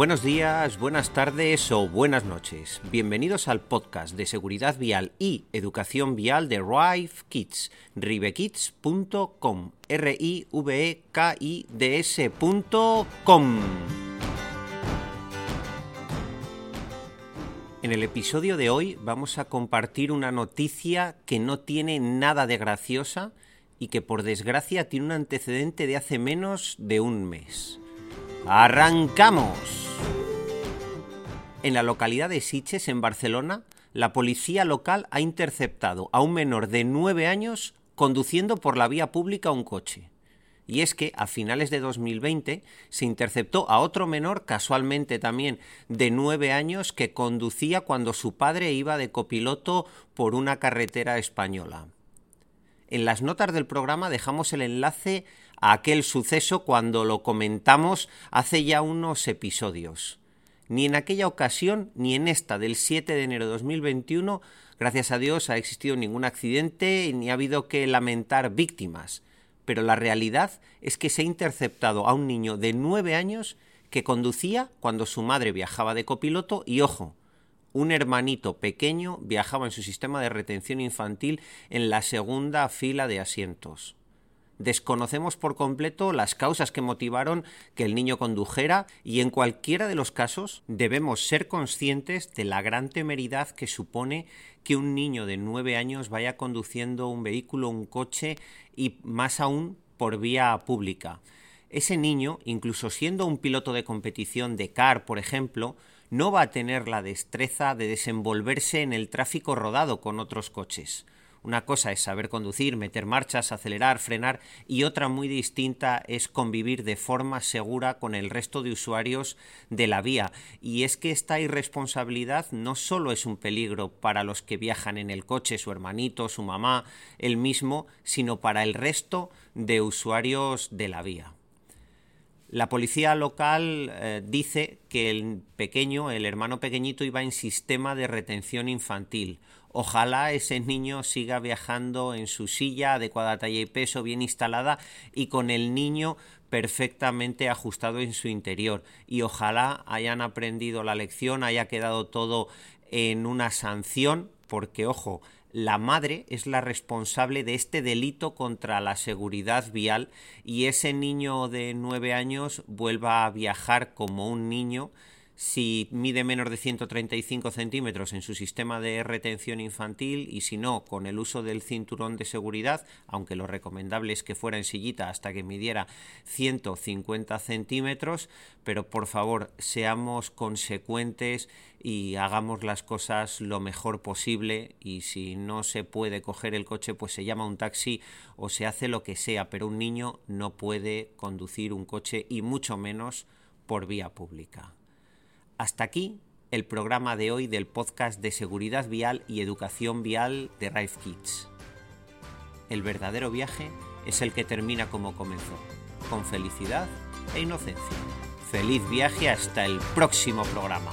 Buenos días, buenas tardes o buenas noches. Bienvenidos al podcast de seguridad vial y educación vial de Rive Kids, rivekids.com, r i v e k i d s.com. En el episodio de hoy vamos a compartir una noticia que no tiene nada de graciosa y que por desgracia tiene un antecedente de hace menos de un mes. ¡Arrancamos! En la localidad de Siches, en Barcelona, la policía local ha interceptado a un menor de 9 años conduciendo por la vía pública un coche. Y es que a finales de 2020 se interceptó a otro menor, casualmente también de 9 años, que conducía cuando su padre iba de copiloto por una carretera española. En las notas del programa dejamos el enlace a aquel suceso cuando lo comentamos hace ya unos episodios. Ni en aquella ocasión ni en esta del 7 de enero de 2021, gracias a Dios, ha existido ningún accidente ni ha habido que lamentar víctimas. Pero la realidad es que se ha interceptado a un niño de 9 años que conducía cuando su madre viajaba de copiloto y ojo, un hermanito pequeño viajaba en su sistema de retención infantil en la segunda fila de asientos. Desconocemos por completo las causas que motivaron que el niño condujera y en cualquiera de los casos debemos ser conscientes de la gran temeridad que supone que un niño de nueve años vaya conduciendo un vehículo, un coche y más aún por vía pública. Ese niño, incluso siendo un piloto de competición de car, por ejemplo, no va a tener la destreza de desenvolverse en el tráfico rodado con otros coches. Una cosa es saber conducir, meter marchas, acelerar, frenar y otra muy distinta es convivir de forma segura con el resto de usuarios de la vía. Y es que esta irresponsabilidad no solo es un peligro para los que viajan en el coche, su hermanito, su mamá, él mismo, sino para el resto de usuarios de la vía. La policía local eh, dice que el pequeño, el hermano pequeñito, iba en sistema de retención infantil. Ojalá ese niño siga viajando en su silla, adecuada talla y peso, bien instalada y con el niño perfectamente ajustado en su interior. Y ojalá hayan aprendido la lección, haya quedado todo en una sanción, porque ojo, la madre es la responsable de este delito contra la seguridad vial y ese niño de nueve años vuelva a viajar como un niño si mide menos de 135 centímetros en su sistema de retención infantil y si no, con el uso del cinturón de seguridad, aunque lo recomendable es que fuera en sillita hasta que midiera 150 centímetros, pero por favor seamos consecuentes y hagamos las cosas lo mejor posible y si no se puede coger el coche pues se llama un taxi o se hace lo que sea, pero un niño no puede conducir un coche y mucho menos por vía pública. Hasta aquí el programa de hoy del podcast de seguridad vial y educación vial de Rife Kids. El verdadero viaje es el que termina como comenzó, con felicidad e inocencia. Feliz viaje hasta el próximo programa.